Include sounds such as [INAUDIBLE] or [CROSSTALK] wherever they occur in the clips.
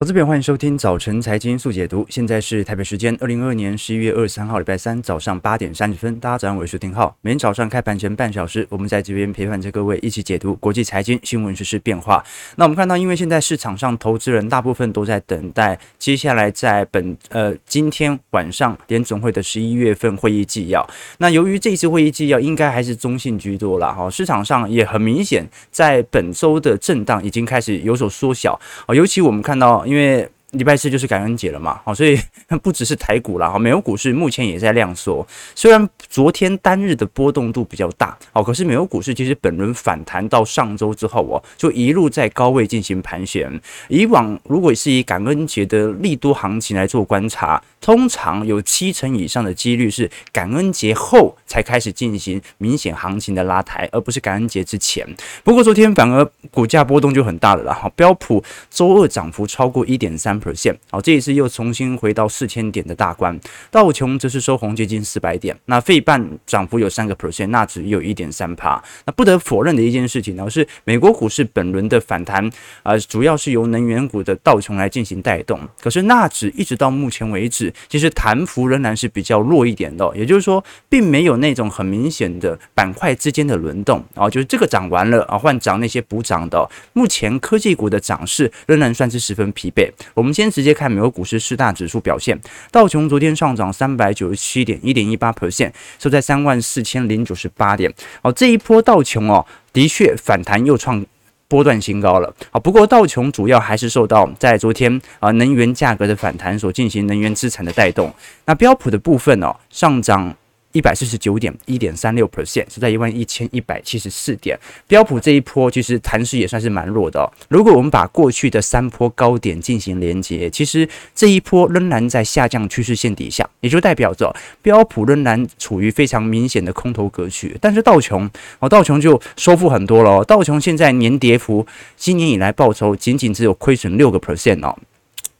投资朋友，欢迎收听早晨财经速解读。现在是台北时间二零二二年十一月二十三号，礼拜三早上八点三十分。大家早上好，我是丁浩。每天早上开盘前半小时，我们在这边陪伴着各位一起解读国际财经新闻、时事变化。那我们看到，因为现在市场上投资人大部分都在等待接下来在本呃今天晚上联总会的十一月份会议纪要。那由于这一次会议纪要应该还是中性居多了哈，市场上也很明显在本周的震荡已经开始有所缩小啊，尤其我们看到。因为礼拜四就是感恩节了嘛，好，所以 [LAUGHS] 不只是台股啦，哈，美国股市目前也在量缩。虽然昨天单日的波动度比较大，哦，可是美国股市其实本轮反弹到上周之后哦，就一路在高位进行盘旋。以往如果是以感恩节的利多行情来做观察，通常有七成以上的几率是感恩节后才开始进行明显行情的拉抬，而不是感恩节之前。不过昨天反而股价波动就很大了啦，哈，标普周二涨幅超过一点三 percent，。好，这一次又重新回到四千点的大关，道琼则是收红接近四百点，那费半涨幅有三个 percent，纳指有一点三趴。那不得否认的一件事情呢，是美国股市本轮的反弹啊、呃，主要是由能源股的道琼来进行带动。可是纳指一直到目前为止，其实弹幅仍然是比较弱一点的，也就是说，并没有那种很明显的板块之间的轮动啊，就是这个涨完了啊，换涨那些补涨的。目前科技股的涨势仍然算是十分疲惫。我们先直接看美国股市四大指数表现，道琼昨天上涨三百九十七点，一点一八 percent，收在三万四千零九十八点。哦，这一波道琼哦，的确反弹又创波段新高了。啊，不过道琼主要还是受到在昨天啊能源价格的反弹所进行能源资产的带动。那标普的部分哦，上涨。一百四十九点一点三六 percent 是在一万一千一百七十四点。标普这一波其实弹势也算是蛮弱的。如果我们把过去的三波高点进行连接，其实这一波仍然在下降趋势线底下，也就代表着标普仍然处于非常明显的空头格局。但是道琼哦，道琼就收复很多了哦。道琼现在年跌幅，今年以来报酬仅仅只有亏损六个 percent 哦。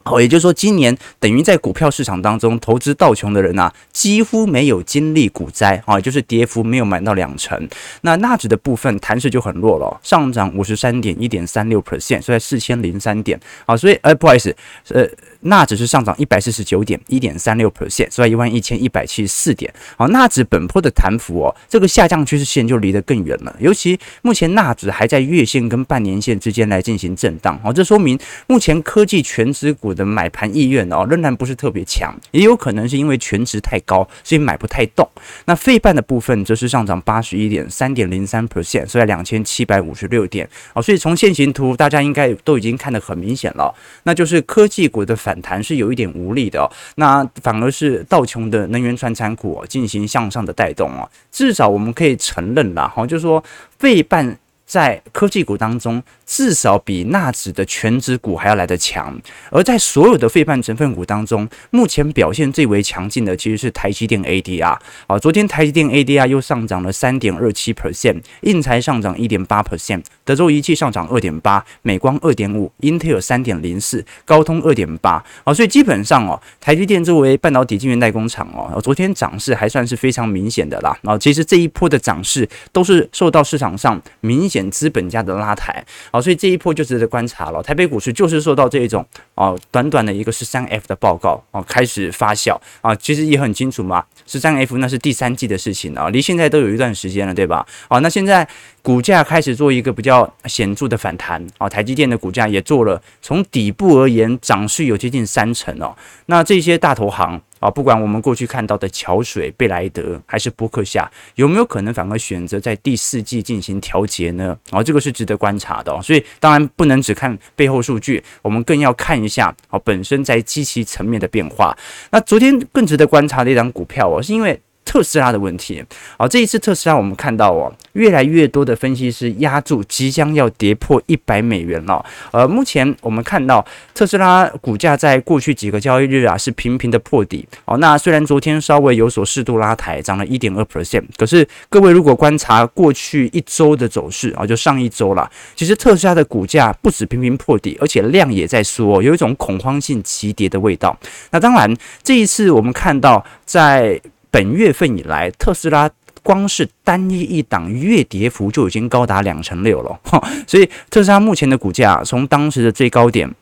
哦，也就是说，今年等于在股票市场当中投资道琼的人啊，几乎没有经历股灾啊，就是跌幅没有满到两成。那纳指的部分弹势就很弱了，上涨五十三点一点三六 percent，所以在四千零三点。好，所以呃，不好意思，呃。纳指是上涨一百四十九点一点三六 percent，收在一万一千一百七十四点。好，纳指本波的弹幅哦，这个下降趋势线就离得更远了。尤其目前纳指还在月线跟半年线之间来进行震荡，好，这说明目前科技全指股的买盘意愿哦，仍然不是特别强，也有可能是因为权值太高，所以买不太动。那费半的部分则是上涨八十一点三点零三 percent，在两千七百五十六点。哦，所以从线形图大家应该都已经看得很明显了，那就是科技股的反。弹是有一点无力的，那反而是道琼的能源传产股，进行向上的带动哦，至少我们可以承认啦，哈，就是说费半。在科技股当中，至少比纳指的全指股还要来得强。而在所有的费半成分股当中，目前表现最为强劲的其实是台积电 ADR。啊，昨天台积电 ADR 又上涨了三点二七 percent，应材上涨一点八 percent，德州仪器上涨二点八，美光二点五，Intel 三点零四，高通二点八。啊，所以基本上哦，台积电作为半导体晶圆代工厂哦，昨天涨势还算是非常明显的啦。啊，其实这一波的涨势都是受到市场上明显资本家的拉抬，好，所以这一波就值得观察了。台北股市就是受到这一种哦，短短的一个十三 F 的报告哦，开始发酵啊，其实也很清楚嘛，十三 F 那是第三季的事情啊，离现在都有一段时间了，对吧？好，那现在股价开始做一个比较显著的反弹啊，台积电的股价也做了，从底部而言涨势有接近三成哦，那这些大投行。啊，不管我们过去看到的桥水、贝莱德还是波克夏，有没有可能反而选择在第四季进行调节呢？啊，这个是值得观察的。所以当然不能只看背后数据，我们更要看一下啊本身在机器层面的变化。那昨天更值得观察的一张股票哦，是因为。特斯拉的问题，好，这一次特斯拉我们看到哦，越来越多的分析师押注即将要跌破一百美元了。呃，目前我们看到特斯拉股价在过去几个交易日啊是频频的破底。哦，那虽然昨天稍微有所适度拉抬，涨了一点二 percent，可是各位如果观察过去一周的走势啊，就上一周了，其实特斯拉的股价不止频频破底，而且量也在缩，有一种恐慌性急跌的味道。那当然，这一次我们看到在本月份以来，特斯拉光是单一一档月跌幅就已经高达两成六了，所以特斯拉目前的股价从当时的最高点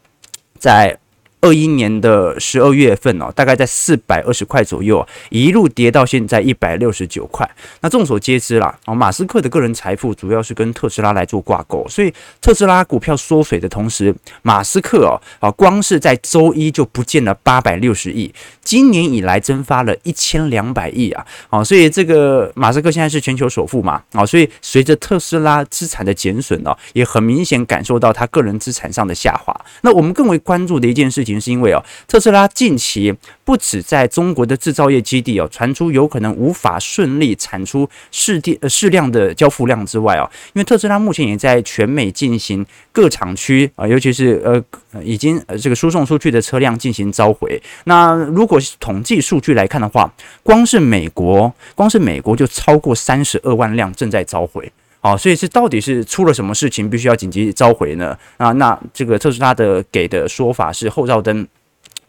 在二一年的十二月份哦，大概在四百二十块左右，一路跌到现在一百六十九块。那众所皆知啦，哦，马斯克的个人财富主要是跟特斯拉来做挂钩，所以特斯拉股票缩水的同时，马斯克哦，啊，光是在周一就不见了八百六十亿，今年以来蒸发了一千两百亿啊，啊，所以这个马斯克现在是全球首富嘛，啊，所以随着特斯拉资产的减损哦，也很明显感受到他个人资产上的下滑。那我们更为关注的一件事情。是因为哦，特斯拉近期不止在中国的制造业基地哦传出有可能无法顺利产出适电适量的交付量之外哦，因为特斯拉目前也在全美进行各厂区啊，尤其是呃已经呃这个输送出去的车辆进行召回。那如果统计数据来看的话，光是美国，光是美国就超过三十二万辆正在召回。哦，所以是到底是出了什么事情，必须要紧急召回呢？啊，那这个特斯拉的给的说法是后照灯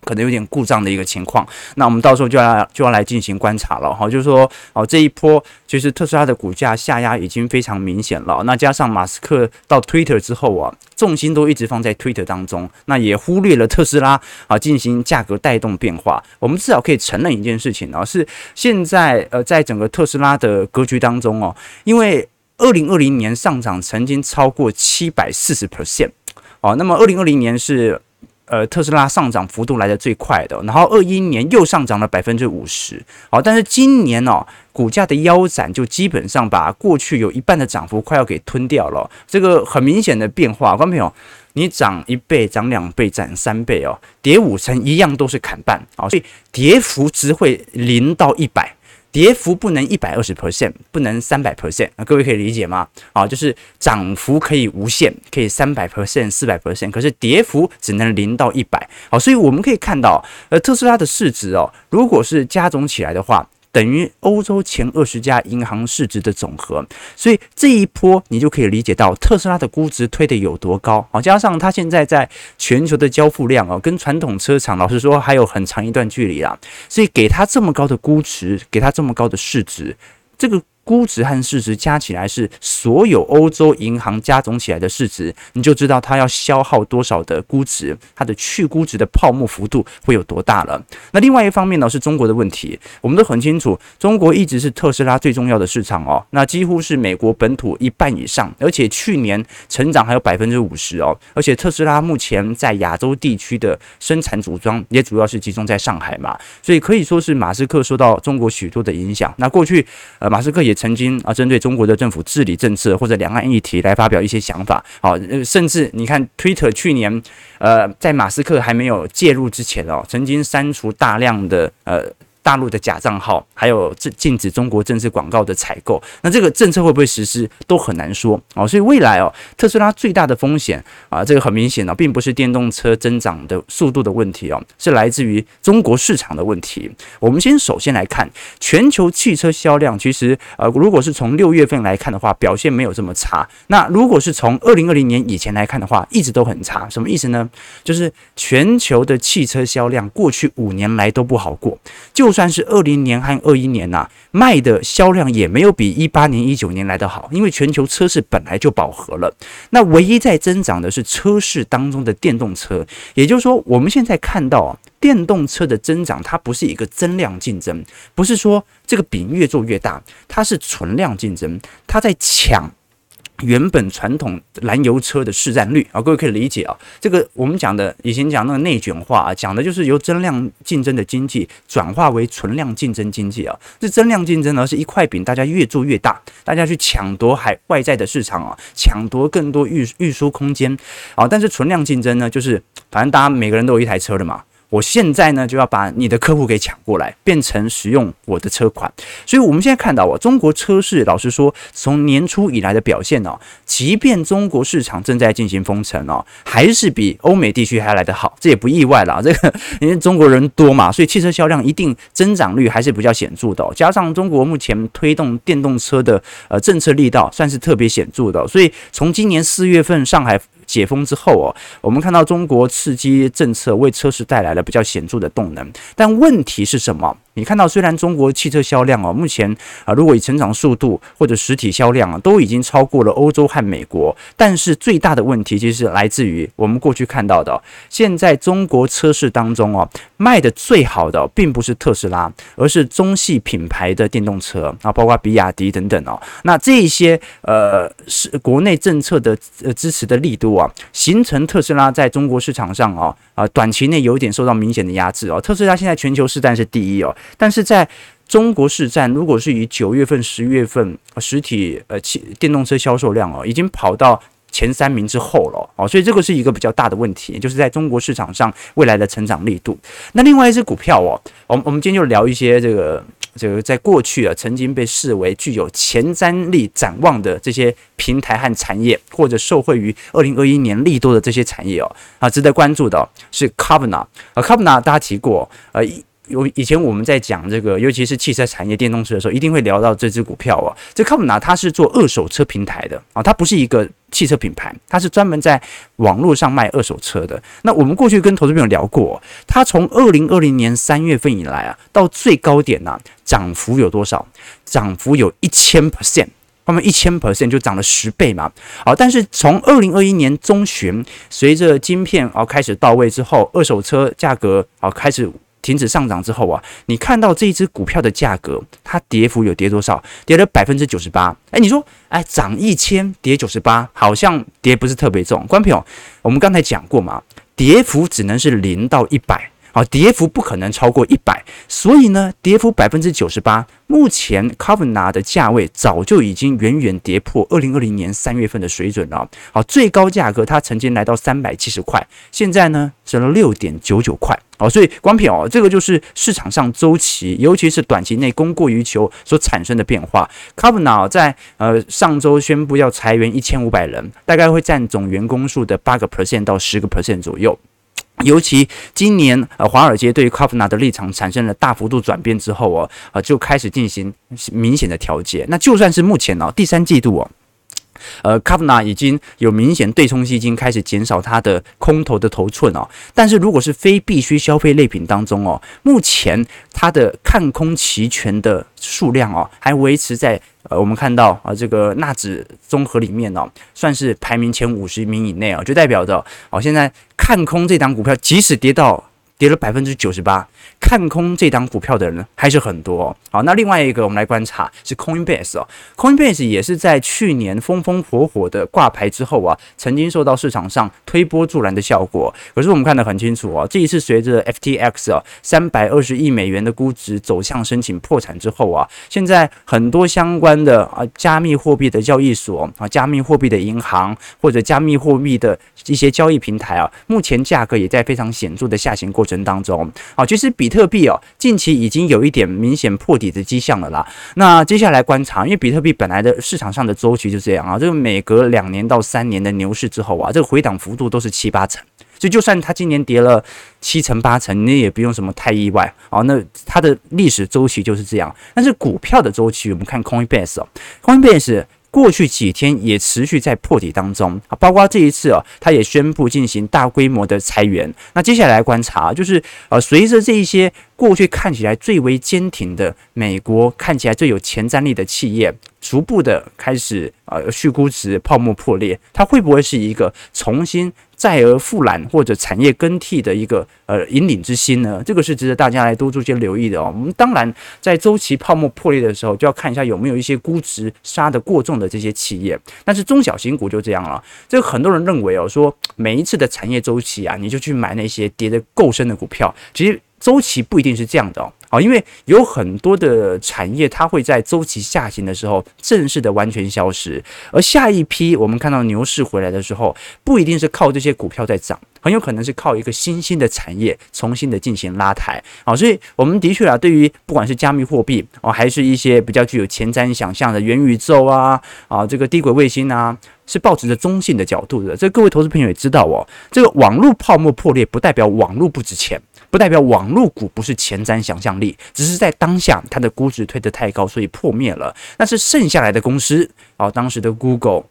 可能有点故障的一个情况。那我们到时候就要就要来进行观察了。哈，就是说，哦，这一波其实特斯拉的股价下压已经非常明显了。那加上马斯克到 Twitter 之后啊，重心都一直放在 Twitter 当中，那也忽略了特斯拉啊进行价格带动变化。我们至少可以承认一件事情啊，是现在呃在整个特斯拉的格局当中哦，因为二零二零年上涨曾经超过七百四十 percent，哦，那么二零二零年是呃特斯拉上涨幅度来的最快的，然后二一年又上涨了百分之五十，好，但是今年哦股价的腰斩就基本上把过去有一半的涨幅快要给吞掉了，这个很明显的变化，观众朋友，你涨一倍、涨两倍、涨三倍哦，跌五成一样都是砍半，好，所以跌幅只会零到一百。跌幅不能一百二十 percent，不能三百 percent，各位可以理解吗？啊，就是涨幅可以无限，可以三百 percent、四百 percent，可是跌幅只能零到一百。好，所以我们可以看到，呃，特斯拉的市值哦，如果是加总起来的话。等于欧洲前二十家银行市值的总和，所以这一波你就可以理解到特斯拉的估值推得有多高啊！加上它现在在全球的交付量啊，跟传统车厂老实说还有很长一段距离啦，所以给它这么高的估值，给它这么高的市值，这个。估值和市值加起来是所有欧洲银行加总起来的市值，你就知道它要消耗多少的估值，它的去估值的泡沫幅度会有多大了。那另外一方面呢，是中国的问题，我们都很清楚，中国一直是特斯拉最重要的市场哦，那几乎是美国本土一半以上，而且去年成长还有百分之五十哦，而且特斯拉目前在亚洲地区的生产组装也主要是集中在上海嘛，所以可以说是马斯克受到中国许多的影响。那过去呃，马斯克也。曾经啊，针对中国的政府治理政策或者两岸议题来发表一些想法，好，甚至你看，Twitter 去年，呃，在马斯克还没有介入之前哦，曾经删除大量的呃。大陆的假账号，还有禁禁止中国政治广告的采购，那这个政策会不会实施都很难说哦。所以未来哦，特斯拉最大的风险啊，这个很明显哦，并不是电动车增长的速度的问题哦，是来自于中国市场的问题。我们先首先来看全球汽车销量，其实呃，如果是从六月份来看的话，表现没有这么差。那如果是从二零二零年以前来看的话，一直都很差。什么意思呢？就是全球的汽车销量过去五年来都不好过，就。算是二零年和二一年呐、卖的销量也没有比一八年、一九年来得好，因为全球车市本来就饱和了。那唯一在增长的是车市当中的电动车，也就是说，我们现在看到啊，电动车的增长，它不是一个增量竞争，不是说这个饼越做越大，它是存量竞争，它在抢。原本传统燃油车的市占率啊，各位可以理解啊，这个我们讲的以前讲那个内卷化啊，讲的就是由增量竞争的经济转化为存量竞争经济啊。这增量竞争呢，是一块饼，大家越做越大，大家去抢夺海外在的市场啊，抢夺更多运运输空间啊。但是存量竞争呢，就是反正大家每个人都有一台车的嘛。我现在呢就要把你的客户给抢过来，变成使用我的车款。所以我们现在看到啊，中国车市老实说，从年初以来的表现哦，即便中国市场正在进行封城哦，还是比欧美地区还来得好。这也不意外啦，这个 [LAUGHS] 因为中国人多嘛，所以汽车销量一定增长率还是比较显著的。加上中国目前推动电动车的呃政策力道算是特别显著的，所以从今年四月份上海。解封之后哦，我们看到中国刺激政策为车市带来了比较显著的动能，但问题是什么？你看到虽然中国汽车销量啊，目前啊，如果以成长速度或者实体销量啊，都已经超过了欧洲和美国，但是最大的问题其实是来自于我们过去看到的，现在中国车市当中哦，卖的最好的并不是特斯拉，而是中系品牌的电动车啊，包括比亚迪等等哦。那这些呃是国内政策的呃支持的力度啊，形成特斯拉在中国市场上啊啊短期内有一点受到明显的压制哦。特斯拉现在全球市占是第一哦，但是在中国市占，如果是以九月份、十月份实体呃汽电动车销售量哦，已经跑到。前三名之后了哦，所以这个是一个比较大的问题，就是在中国市场上未来的成长力度。那另外一只股票哦，我们我们今天就聊一些这个这个在过去啊曾经被视为具有前瞻力展望的这些平台和产业，或者受惠于二零二一年利多的这些产业哦啊，值得关注的是 Carbona 啊，Carbona 大家提过呃一。有以前我们在讲这个，尤其是汽车产业电动车的时候，一定会聊到这支股票啊。这 Kavna 它是做二手车平台的啊，它不是一个汽车品牌，它是专门在网络上卖二手车的。那我们过去跟投资朋友聊过，它从二零二零年三月份以来啊，到最高点呢，涨幅有多少？涨幅有一千 percent，他们一千 percent 就涨了十倍嘛。好，但是从二零二一年中旬，随着晶片啊开始到位之后，二手车价格啊开始。停止上涨之后啊，你看到这一只股票的价格，它跌幅有跌多少？跌了百分之九十八。哎，你说，哎，涨一千，跌九十八，好像跌不是特别重。关平，我们刚才讲过嘛，跌幅只能是零到一百。好，跌幅不可能超过一百，所以呢，跌幅百分之九十八。目前 Kavna 的价位早就已经远远跌破二零二零年三月份的水准了。好，最高价格它曾经来到三百七十块，现在呢只了六点九九块。好，所以光片哦，这个就是市场上周期，尤其是短期内供过于求所产生的变化。Kavna 在呃上周宣布要裁员一千五百人，大概会占总员工数的八个 percent 到十个 percent 左右。尤其今年，呃，华尔街对于 Kavna 的立场产生了大幅度转变之后哦，呃，就开始进行明显的调节。那就算是目前哦，第三季度哦。呃，Kavna 已经有明显对冲基金开始减少它的空头的头寸哦，但是如果是非必需消费类品当中哦，目前它的看空期权的数量哦，还维持在呃，我们看到啊，这个纳指综合里面呢，算是排名前五十名以内啊，就代表着哦，现在看空这档股票，即使跌到。跌了百分之九十八，看空这档股票的人呢还是很多哦。好，那另外一个我们来观察是 Coinbase 哦，Coinbase 也是在去年风风火火的挂牌之后啊，曾经受到市场上推波助澜的效果。可是我们看得很清楚哦，这一次随着 FTX 啊三百二十亿美元的估值走向申请破产之后啊，现在很多相关的啊加密货币的交易所啊、加密货币的银行或者加密货币的一些交易平台啊，目前价格也在非常显著的下行过过程当中，好，其实比特币哦，近期已经有一点明显破底的迹象了啦。那接下来观察，因为比特币本来的市场上的周期就这样啊，这个每隔两年到三年的牛市之后啊，这个回档幅度都是七八成，所以就算它今年跌了七成八成，你也不用什么太意外啊。那它的历史周期就是这样。但是股票的周期，我们看 Coinbase 哦，Coinbase。过去几天也持续在破底当中啊，包括这一次啊，他也宣布进行大规模的裁员。那接下来观察就是呃，随着这一些过去看起来最为坚挺的美国看起来最有前瞻力的企业，逐步的开始呃去估值、泡沫破裂，它会不会是一个重新？再而复燃或者产业更替的一个呃引领之星呢，这个是值得大家来多做些留意的哦。我们当然在周期泡沫破裂的时候，就要看一下有没有一些估值杀得过重的这些企业。但是中小型股就这样了。这个很多人认为哦，说每一次的产业周期啊，你就去买那些跌得够深的股票，其实周期不一定是这样的哦。啊，因为有很多的产业，它会在周期下行的时候正式的完全消失，而下一批我们看到牛市回来的时候，不一定是靠这些股票在涨，很有可能是靠一个新兴的产业重新的进行拉抬。啊，所以我们的确啊，对于不管是加密货币啊，还是一些比较具有前瞻想象的元宇宙啊，啊，这个低轨卫星啊，是抱持着中性的角度的。这各位投资朋友也知道哦，这个网络泡沫破裂不代表网络不值钱。不代表网络股不是前瞻想象力，只是在当下它的估值推得太高，所以破灭了。那是剩下来的公司啊，当时的 Google、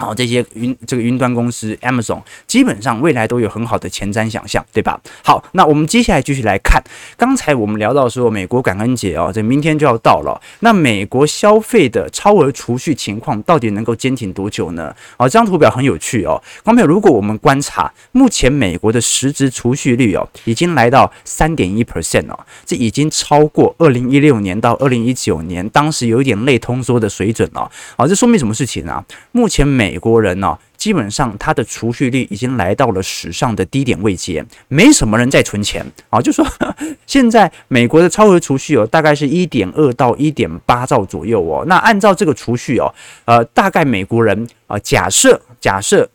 好，这些云这个云端公司 Amazon 基本上未来都有很好的前瞻想象，对吧？好，那我们接下来继续来看，刚才我们聊到说美国感恩节哦，这明天就要到了，那美国消费的超额储蓄情况到底能够坚挺多久呢？哦，这张图表很有趣哦，观众朋友，如果我们观察目前美国的实质储蓄率哦，已经来到三点一 percent 哦，这已经超过二零一六年到二零一九年当时有一点类通缩的水准了。好，这说明什么事情呢？目前美美国人呢、基本上他的储蓄率已经来到了史上的低点位阶，没什么人在存钱啊。就说 [LAUGHS] 现在美国的超额储蓄哦，大概是一点二到一点八兆左右哦。那按照这个储蓄哦，呃，大概美国人啊，假设假设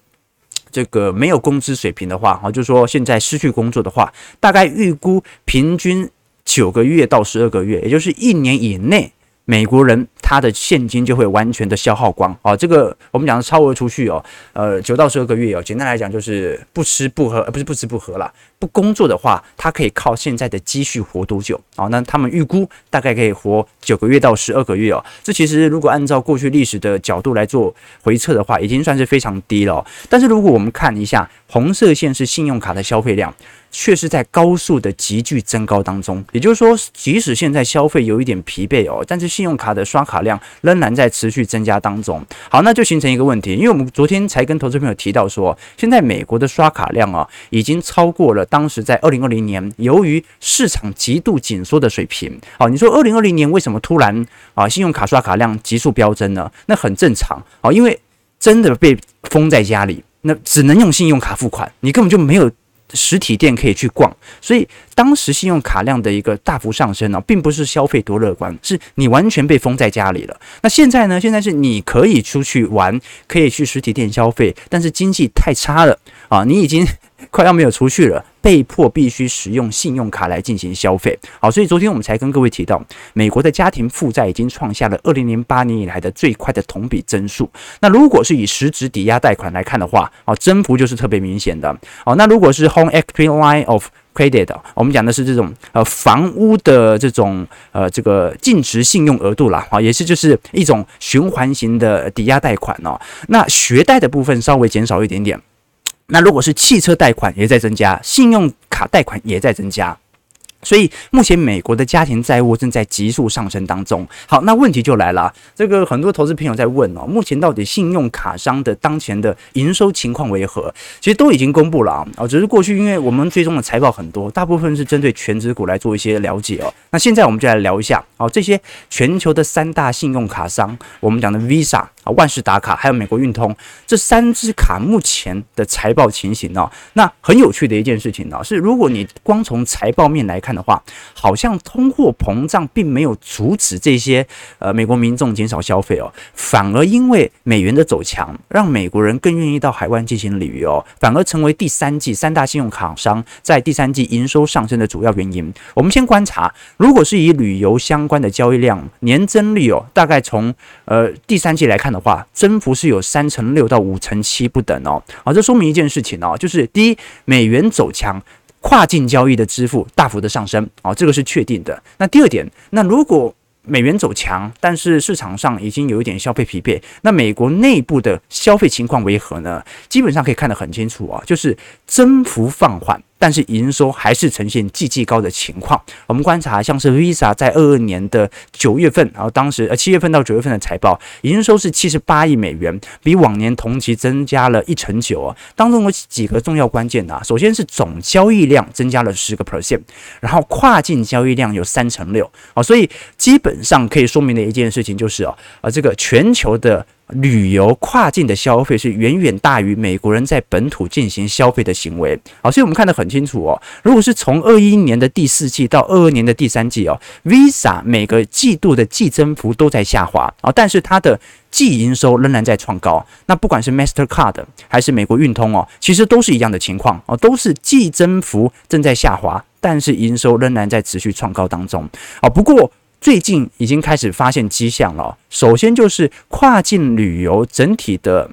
这个没有工资水平的话，啊，就说现在失去工作的话，大概预估平均九个月到十二个月，也就是一年以内。美国人他的现金就会完全的消耗光啊，这个我们讲的超额储蓄哦，呃，九到十二个月哦，简单来讲就是不吃不喝，呃，不是不吃不喝啦，不工作的话，他可以靠现在的积蓄活多久啊？那他们预估大概可以活九个月到十二个月哦，这其实如果按照过去历史的角度来做回测的话，已经算是非常低了。但是如果我们看一下红色线是信用卡的消费量。却是在高速的急剧增高当中，也就是说，即使现在消费有一点疲惫哦，但是信用卡的刷卡量仍然在持续增加当中。好，那就形成一个问题，因为我们昨天才跟投资朋友提到说，现在美国的刷卡量啊，已经超过了当时在二零二零年由于市场极度紧缩的水平。好，你说二零二零年为什么突然啊信用卡刷卡量急速飙增呢？那很正常啊，因为真的被封在家里，那只能用信用卡付款，你根本就没有。实体店可以去逛，所以当时信用卡量的一个大幅上升呢，并不是消费多乐观，是你完全被封在家里了。那现在呢？现在是你可以出去玩，可以去实体店消费，但是经济太差了啊，你已经。快要没有储蓄了，被迫必须使用信用卡来进行消费。好，所以昨天我们才跟各位提到，美国的家庭负债已经创下了二零零八年以来的最快的同比增速。那如果是以实质抵押贷款来看的话，哦，增幅就是特别明显的。哦，那如果是 Home Equity Line of Credit，我们讲的是这种呃房屋的这种呃这个净值信用额度啦，啊，也是就是一种循环型的抵押贷款哦。那学贷的部分稍微减少一点点。那如果是汽车贷款也在增加，信用卡贷款也在增加。所以目前美国的家庭债务正在急速上升当中。好，那问题就来了，这个很多投资朋友在问哦，目前到底信用卡商的当前的营收情况为何？其实都已经公布了啊，只是过去因为我们追踪的财报很多，大部分是针对全职股来做一些了解哦。那现在我们就来聊一下哦，这些全球的三大信用卡商，我们讲的 Visa 啊、万事达卡还有美国运通这三支卡目前的财报情形哦。那很有趣的一件事情呢，是如果你光从财报面来看。的话，好像通货膨胀并没有阻止这些呃美国民众减少消费哦，反而因为美元的走强，让美国人更愿意到海外进行旅游，反而成为第三季三大信用卡商在第三季营收上升的主要原因。我们先观察，如果是以旅游相关的交易量年增率哦，大概从呃第三季来看的话，增幅是有三成六到五成七不等哦。好，这说明一件事情哦，就是第一，美元走强。跨境交易的支付大幅的上升，啊，这个是确定的。那第二点，那如果美元走强，但是市场上已经有一点消费疲惫，那美国内部的消费情况为何呢？基本上可以看得很清楚啊，就是增幅放缓。但是营收还是呈现季季高的情况。我们观察，像是 Visa 在二二年的九月份，然后当时呃七月份到九月份的财报，营收是七十八亿美元，比往年同期增加了一成九啊。当中有几个重要关键的啊，首先是总交易量增加了十个 percent，然后跨境交易量有三成六啊，所以基本上可以说明的一件事情就是啊，呃这个全球的。旅游跨境的消费是远远大于美国人在本土进行消费的行为，好，所以我们看得很清楚哦。如果是从二一年的第四季到二二年的第三季哦，Visa 每个季度的季增幅都在下滑啊，但是它的季营收仍然在创高。那不管是 Mastercard 还是美国运通哦，其实都是一样的情况哦，都是季增幅正在下滑，但是营收仍然在持续创高当中啊。不过，最近已经开始发现迹象了。首先就是跨境旅游整体的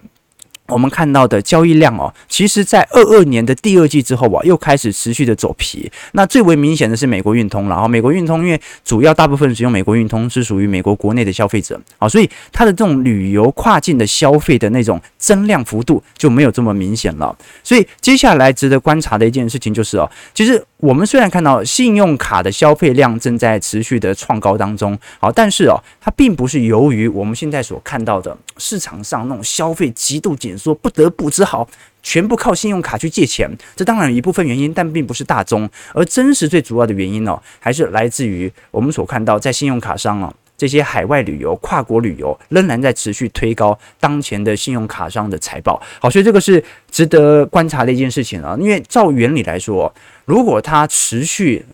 我们看到的交易量哦，其实在二二年的第二季之后啊，又开始持续的走皮。那最为明显的是美国运通，然后美国运通因为主要大部分使用美国运通是属于美国国内的消费者啊，所以它的这种旅游跨境的消费的那种增量幅度就没有这么明显了。所以接下来值得观察的一件事情就是哦，其实我们虽然看到信用卡的消费量正在持续的创高当中，好，但是哦，它并不是由于我们现在所看到的市场上那种消费极度紧。说不得不只好全部靠信用卡去借钱，这当然有一部分原因，但并不是大宗。而真实最主要的原因呢，还是来自于我们所看到在信用卡上啊，这些海外旅游、跨国旅游仍然在持续推高当前的信用卡商的财报。好，所以这个是值得观察的一件事情啊。因为照原理来说，如果它持续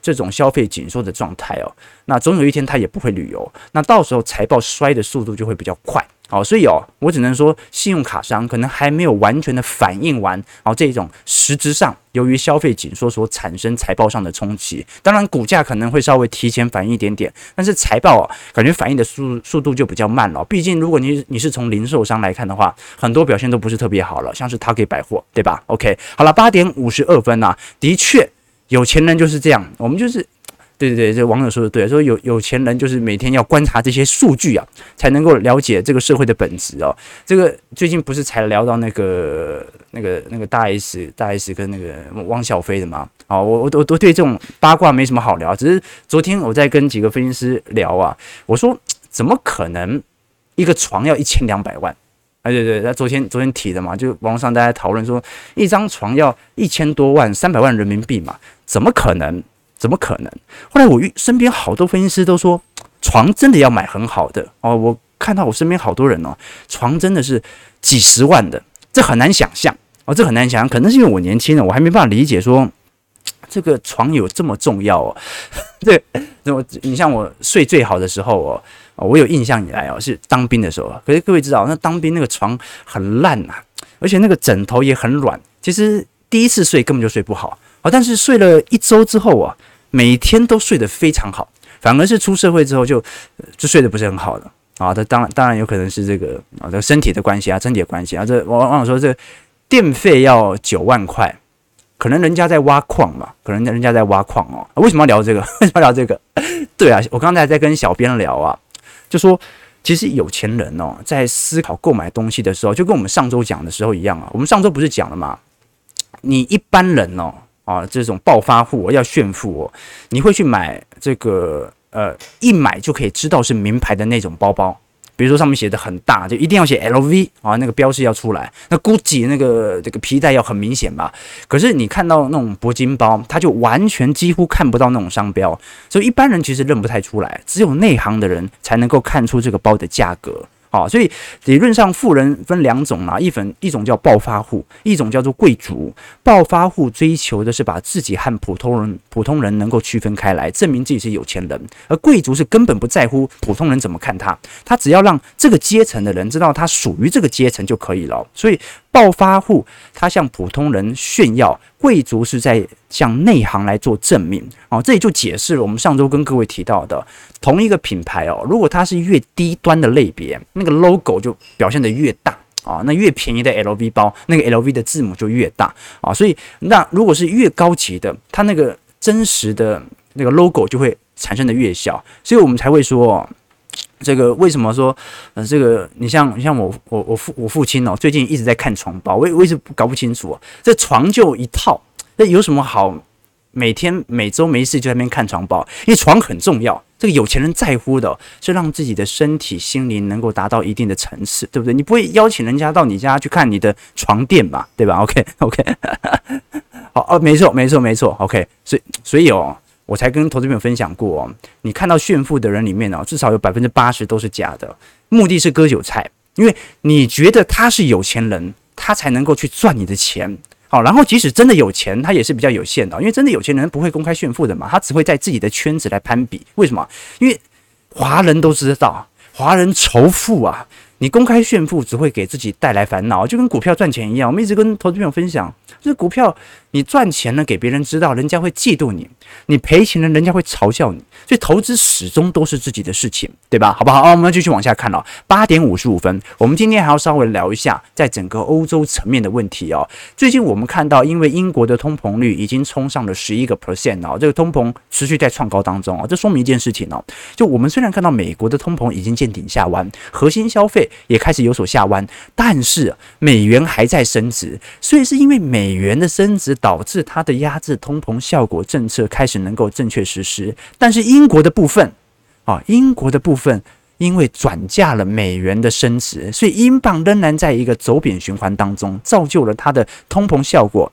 这种消费紧缩的状态哦，那总有一天它也不会旅游，那到时候财报衰的速度就会比较快。好，所以哦，我只能说，信用卡商可能还没有完全的反应完，哦，这种实质上由于消费紧缩所产生财报上的冲击。当然，股价可能会稍微提前反应一点点，但是财报啊，感觉反应的速速度就比较慢了。毕竟，如果你你是从零售商来看的话，很多表现都不是特别好了，像是 Target 百货，对吧？OK，好了，八点五十二分啊，的确，有钱人就是这样，我们就是。对对对，这网友说的对，说有有钱人就是每天要观察这些数据啊，才能够了解这个社会的本质哦。这个最近不是才聊到那个那个那个大 S 大 S 跟那个汪小菲的吗？啊，我我我都对这种八卦没什么好聊，只是昨天我在跟几个分析师聊啊，我说怎么可能一个床要一千两百万？哎对对，他昨天昨天提的嘛，就网上大家讨论说一张床要一千多万三百万人民币嘛，怎么可能？怎么可能？后来我遇身边好多分析师都说，床真的要买很好的哦。我看到我身边好多人哦，床真的是几十万的，这很难想象哦，这很难想象。可能是因为我年轻了，我还没办法理解说这个床有这么重要哦。[LAUGHS] 对，我你像我睡最好的时候哦，我有印象以来哦，是当兵的时候。可是各位知道，那当兵那个床很烂呐，而且那个枕头也很软。其实第一次睡根本就睡不好哦，但是睡了一周之后啊。每天都睡得非常好，反而是出社会之后就就睡得不是很好的啊。这当然当然有可能是这个啊，这身体的关系啊，身体的关系啊。这往往说这电费要九万块，可能人家在挖矿嘛，可能人家在挖矿哦。为什么要聊这个？[LAUGHS] 为什么要聊这个？对啊，我刚才在跟小编聊啊，就说其实有钱人哦，在思考购买东西的时候，就跟我们上周讲的时候一样啊。我们上周不是讲了吗？你一般人哦。啊，这种暴发户要炫富哦，你会去买这个呃，一买就可以知道是名牌的那种包包，比如说上面写的很大，就一定要写 LV 啊，那个标识要出来。那 GUCCI 那个这个皮带要很明显吧？可是你看到那种铂金包，它就完全几乎看不到那种商标，所以一般人其实认不太出来，只有内行的人才能够看出这个包的价格。好，所以理论上富人分两种啊，一分一种叫暴发户，一种叫做贵族。暴发户追求的是把自己和普通人普通人能够区分开来，证明自己是有钱人；而贵族是根本不在乎普通人怎么看他，他只要让这个阶层的人知道他属于这个阶层就可以了。所以。暴发户他向普通人炫耀，贵族是在向内行来做证明哦。这也就解释了我们上周跟各位提到的同一个品牌哦，如果它是越低端的类别，那个 logo 就表现得越大啊。那越便宜的 LV 包，那个 LV 的字母就越大啊。所以那如果是越高级的，它那个真实的那个 logo 就会产生的越小。所以我们才会说。这个为什么说，呃，这个你像你像我我我父我父亲哦，最近一直在看床包，我我一直搞不清楚，这床就一套，那有什么好每天每周没事就在那边看床包？因为床很重要，这个有钱人在乎的是让自己的身体心灵能够达到一定的层次，对不对？你不会邀请人家到你家去看你的床垫吧，对吧？OK OK，[LAUGHS] 好哦，没错没错没错，OK，所以所以哦。我才跟投资朋友分享过哦，你看到炫富的人里面哦，至少有百分之八十都是假的，目的是割韭菜，因为你觉得他是有钱人，他才能够去赚你的钱。好，然后即使真的有钱，他也是比较有限的，因为真的有钱人不会公开炫富的嘛，他只会在自己的圈子来攀比。为什么？因为华人都知道，华人仇富啊。你公开炫富只会给自己带来烦恼，就跟股票赚钱一样。我们一直跟投资朋友分享，这股票你赚钱呢，给别人知道，人家会嫉妒你；你赔钱了，人家会嘲笑你。所以投资始终都是自己的事情，对吧？好不好？啊，我们继续往下看哦。八点五十五分，我们今天还要稍微聊一下，在整个欧洲层面的问题哦。最近我们看到，因为英国的通膨率已经冲上了十一个 percent 哦，这个通膨持续在创高当中哦。这说明一件事情哦，就我们虽然看到美国的通膨已经见顶下弯，核心消费也开始有所下弯，但是美元还在升值，所以是因为美元的升值。导致它的压制通膨效果政策开始能够正确实施，但是英国的部分啊，英国的部分因为转嫁了美元的升值，所以英镑仍然在一个走贬循环当中，造就了它的通膨效果。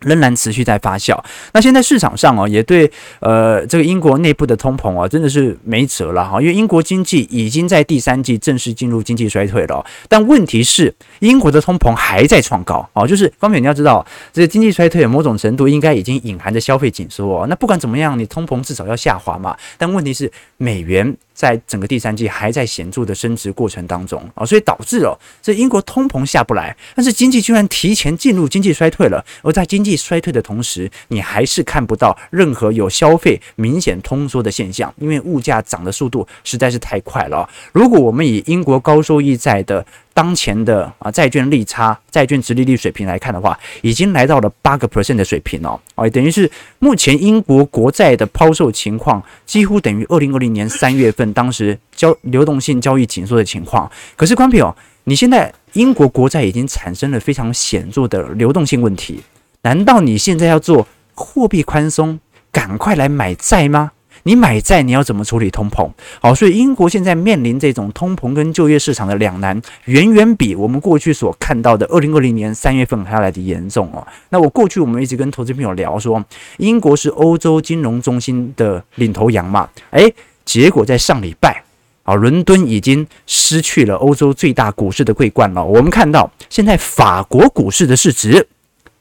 仍然持续在发酵。那现在市场上哦，也对呃这个英国内部的通膨啊，真的是没辙了哈。因为英国经济已经在第三季正式进入经济衰退了。但问题是，英国的通膨还在创高哦。就是方面你要知道，这个经济衰退某种程度应该已经隐含着消费紧缩哦。那不管怎么样，你通膨至少要下滑嘛。但问题是，美元。在整个第三季还在显著的升值过程当中啊，所以导致了这英国通膨下不来，但是经济居然提前进入经济衰退了。而在经济衰退的同时，你还是看不到任何有消费明显通缩的现象，因为物价涨的速度实在是太快了。如果我们以英国高收益债的当前的啊债券利差、债券殖利率水平来看的话，已经来到了八个 percent 的水平哦，哦，等于是目前英国国债的抛售情况，几乎等于二零二零年三月份当时交流动性交易紧缩的情况。可是，关平哦，你现在英国国债已经产生了非常显著的流动性问题，难道你现在要做货币宽松，赶快来买债吗？你买债，你要怎么处理通膨？好，所以英国现在面临这种通膨跟就业市场的两难，远远比我们过去所看到的二零二零年三月份还要来得严重哦。那我过去我们一直跟投资朋友聊说，英国是欧洲金融中心的领头羊嘛，诶，结果在上礼拜啊，伦敦已经失去了欧洲最大股市的桂冠了。我们看到现在法国股市的市值。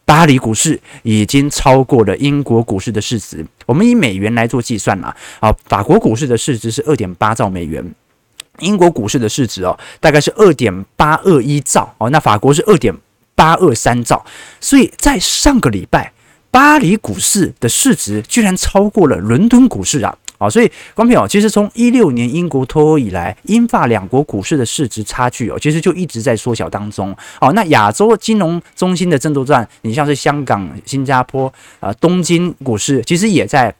巴黎股市已经超过了英国股市的市值。我们以美元来做计算啦，啊，法国股市的市值是二点八兆美元，英国股市的市值哦，大概是二点八二一兆哦，那法国是二点八二三兆，所以在上个礼拜，巴黎股市的市值居然超过了伦敦股市啊。好，所以观众朋友，其实从一六年英国脱欧以来，英法两国股市的市值差距哦，其实就一直在缩小当中。好，那亚洲金融中心的争夺战，你像是香港、新加坡啊、东京股市，其实也在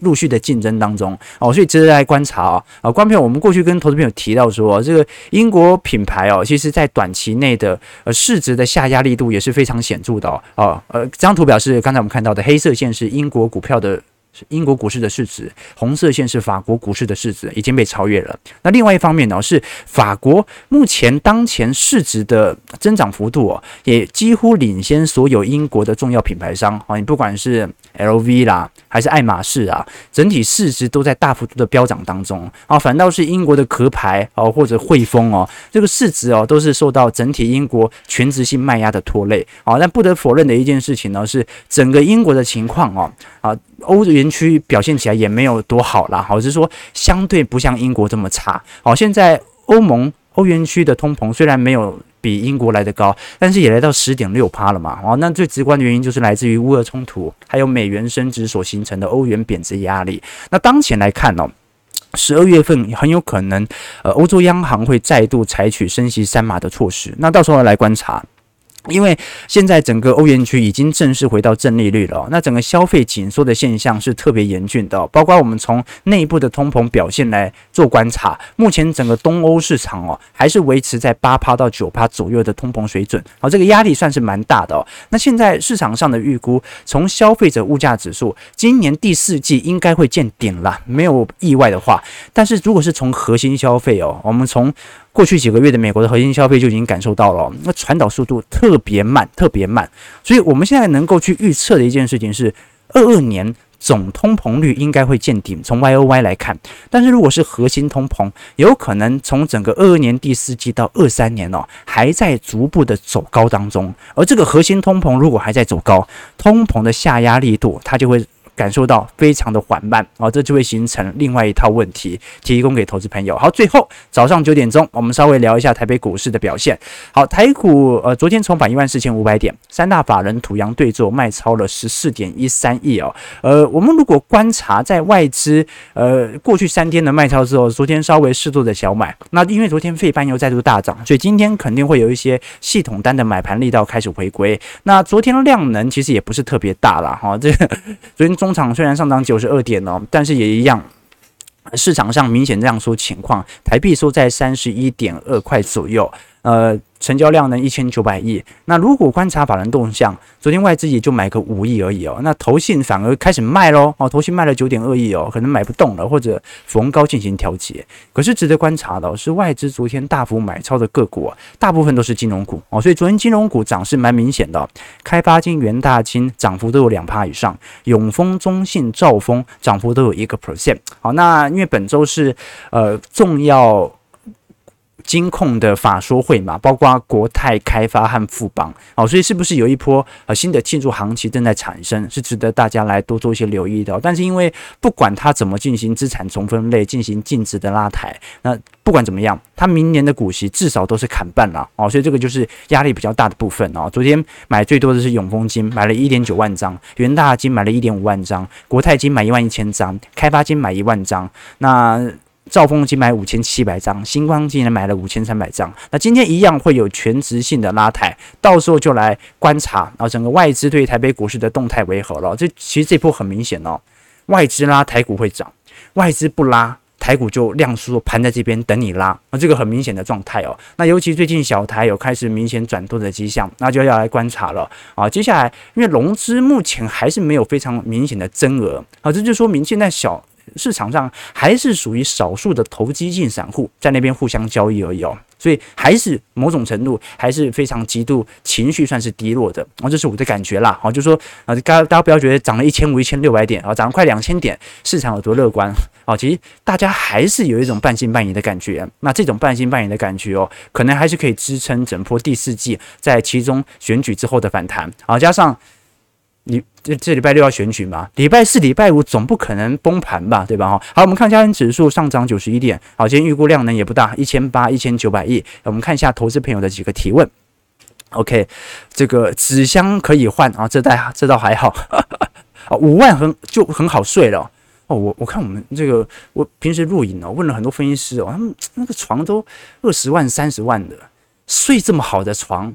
陆续的竞争当中。哦，所以值得来观察啊。啊，观众，我们过去跟投资朋友提到说，这个英国品牌哦，其实在短期内的呃市值的下压力度也是非常显著的哦。哦，呃，这张图表示刚才我们看到的黑色线是英国股票的。英国股市的市值，红色线是法国股市的市值，已经被超越了。那另外一方面呢，是法国目前当前市值的增长幅度哦，也几乎领先所有英国的重要品牌商啊，你不管是 LV 啦，还是爱马仕啊，整体市值都在大幅度的飙涨当中啊。反倒是英国的壳牌哦，或者汇丰哦，这个市值哦，都是受到整体英国权值性卖压的拖累啊。但不得否认的一件事情呢，是整个英国的情况哦啊。欧元区表现起来也没有多好啦，好，是说相对不像英国这么差。好，现在欧盟欧元区的通膨虽然没有比英国来的高，但是也来到十点六趴了嘛。哦，那最直观的原因就是来自于乌俄冲突，还有美元升值所形成的欧元贬值压力。那当前来看哦，十二月份很有可能，呃，欧洲央行会再度采取升息三码的措施。那到时候来观察。因为现在整个欧元区已经正式回到正利率了，那整个消费紧缩的现象是特别严峻的。包括我们从内部的通膨表现来做观察，目前整个东欧市场哦，还是维持在八趴到九趴左右的通膨水准，好，这个压力算是蛮大的哦。那现在市场上的预估，从消费者物价指数，今年第四季应该会见顶了，没有意外的话。但是如果是从核心消费哦，我们从过去几个月的美国的核心消费就已经感受到了，那传导速度特别慢，特别慢。所以我们现在能够去预测的一件事情是，二二年总通膨率应该会见顶。从 Y O Y 来看，但是如果是核心通膨，有可能从整个二二年第四季到二三年哦，还在逐步的走高当中。而这个核心通膨如果还在走高，通膨的下压力度它就会。感受到非常的缓慢啊，这就会形成另外一套问题，提供给投资朋友。好，最后早上九点钟，我们稍微聊一下台北股市的表现。好，台股呃昨天重返一万四千五百点，三大法人土洋对做卖超了十四点一三亿哦。呃，我们如果观察在外资呃过去三天的卖超之后，昨天稍微适度的小买，那因为昨天费半又再度大涨，所以今天肯定会有一些系统单的买盘力道开始回归。那昨天量能其实也不是特别大了哈，这昨天中场虽然上涨九十二点哦，但是也一样，市场上明显这样说情况，台币收在三十一点二块左右，呃。成交量呢一千九百亿，那如果观察法人动向，昨天外资也就买个五亿而已哦，那投信反而开始卖喽哦，投信卖了九点二亿哦，可能买不动了，或者逢高进行调节。可是值得观察的是，外资昨天大幅买超的个股，大部分都是金融股哦，所以昨天金融股涨势蛮明显的，开发金、元大金涨幅都有两趴以上，永丰、中信、兆丰涨幅都有一个 percent。好，那因为本周是呃重要。金控的法说会嘛，包括国泰开发和富邦，哦，所以是不是有一波呃新的庆祝行情正在产生，是值得大家来多做一些留意的。但是因为不管它怎么进行资产重分类，进行净值的拉抬，那不管怎么样，它明年的股息至少都是砍半了哦，所以这个就是压力比较大的部分哦。昨天买最多的是永丰金，买了一点九万张，元大金买了一点五万张，国泰金买一万一千张，开发金买一万张，那。兆丰金买五千七百张，新光金呢买了五千三百张。那今天一样会有全值性的拉抬，到时候就来观察，啊整个外资对台北股市的动态为何了。这其实这波很明显哦，外资拉台股会涨，外资不拉台股就量缩盘在这边等你拉，那这个很明显的状态哦。那尤其最近小台有开始明显转多的迹象，那就要来观察了啊。接下来因为融资目前还是没有非常明显的增额啊，这就说明现在小。市场上还是属于少数的投机性散户在那边互相交易而已哦，所以还是某种程度还是非常极度情绪算是低落的哦，这是我的感觉啦。好，就说啊，大家大家不要觉得涨了一千五、一千六百点啊，涨了快两千点，市场有多乐观啊？其实大家还是有一种半信半疑的感觉。那这种半信半疑的感觉哦，可能还是可以支撑整波第四季在其中选举之后的反弹啊，加上。你这这礼拜六要选举嘛？礼拜四、礼拜五总不可能崩盘吧，对吧？哈，好，我们看加权指数上涨九十一点。好，今天预估量能也不大，一千八、一千九百亿。我们看一下投资朋友的几个提问。OK，这个纸箱可以换啊，这袋这倒还好。[LAUGHS] 啊，五万很就很好睡了。哦，我我看我们这个，我平时录影哦，问了很多分析师哦，他们那个床都二十万、三十万的，睡这么好的床，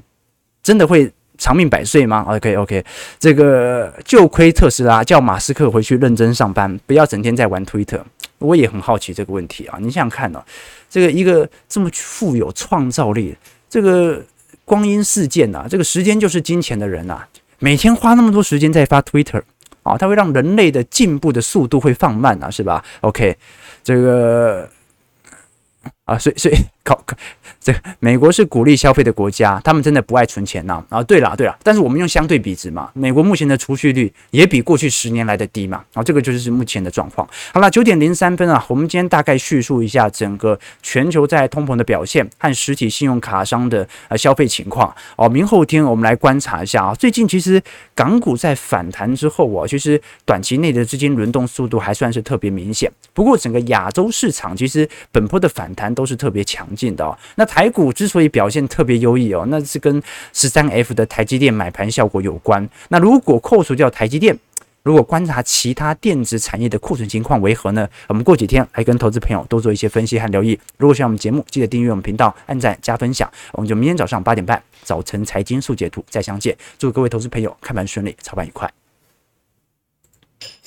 真的会？长命百岁吗？OK OK，这个就亏特斯拉叫马斯克回去认真上班，不要整天在玩 Twitter。我也很好奇这个问题啊，你想想看呢、这个一个这么富有创造力，这个光阴似箭呐，这个时间就是金钱的人呐、啊，每天花那么多时间在发 Twitter 啊，它会让人类的进步的速度会放慢啊，是吧？OK，这个啊，所以所以考考。这美国是鼓励消费的国家，他们真的不爱存钱呐。啊，对了对了，但是我们用相对比值嘛，美国目前的储蓄率也比过去十年来的低嘛。啊，这个就是目前的状况。好了，九点零三分啊，我们今天大概叙述一下整个全球在通膨的表现和实体信用卡商的呃消费情况。哦，明后天我们来观察一下啊。最近其实港股在反弹之后啊，其实短期内的资金轮动速度还算是特别明显。不过整个亚洲市场其实本波的反弹都是特别强劲的哦。那台股之所以表现特别优异哦，那是跟十三 F 的台积电买盘效果有关。那如果扣除掉台积电，如果观察其他电子产业的库存情况为何呢？我们过几天来跟投资朋友多做一些分析和留意。如果喜欢我们节目，记得订阅我们频道，按赞加分享。我们就明天早上八点半早晨财经速解读再相见。祝各位投资朋友开盘顺利，操盘愉快。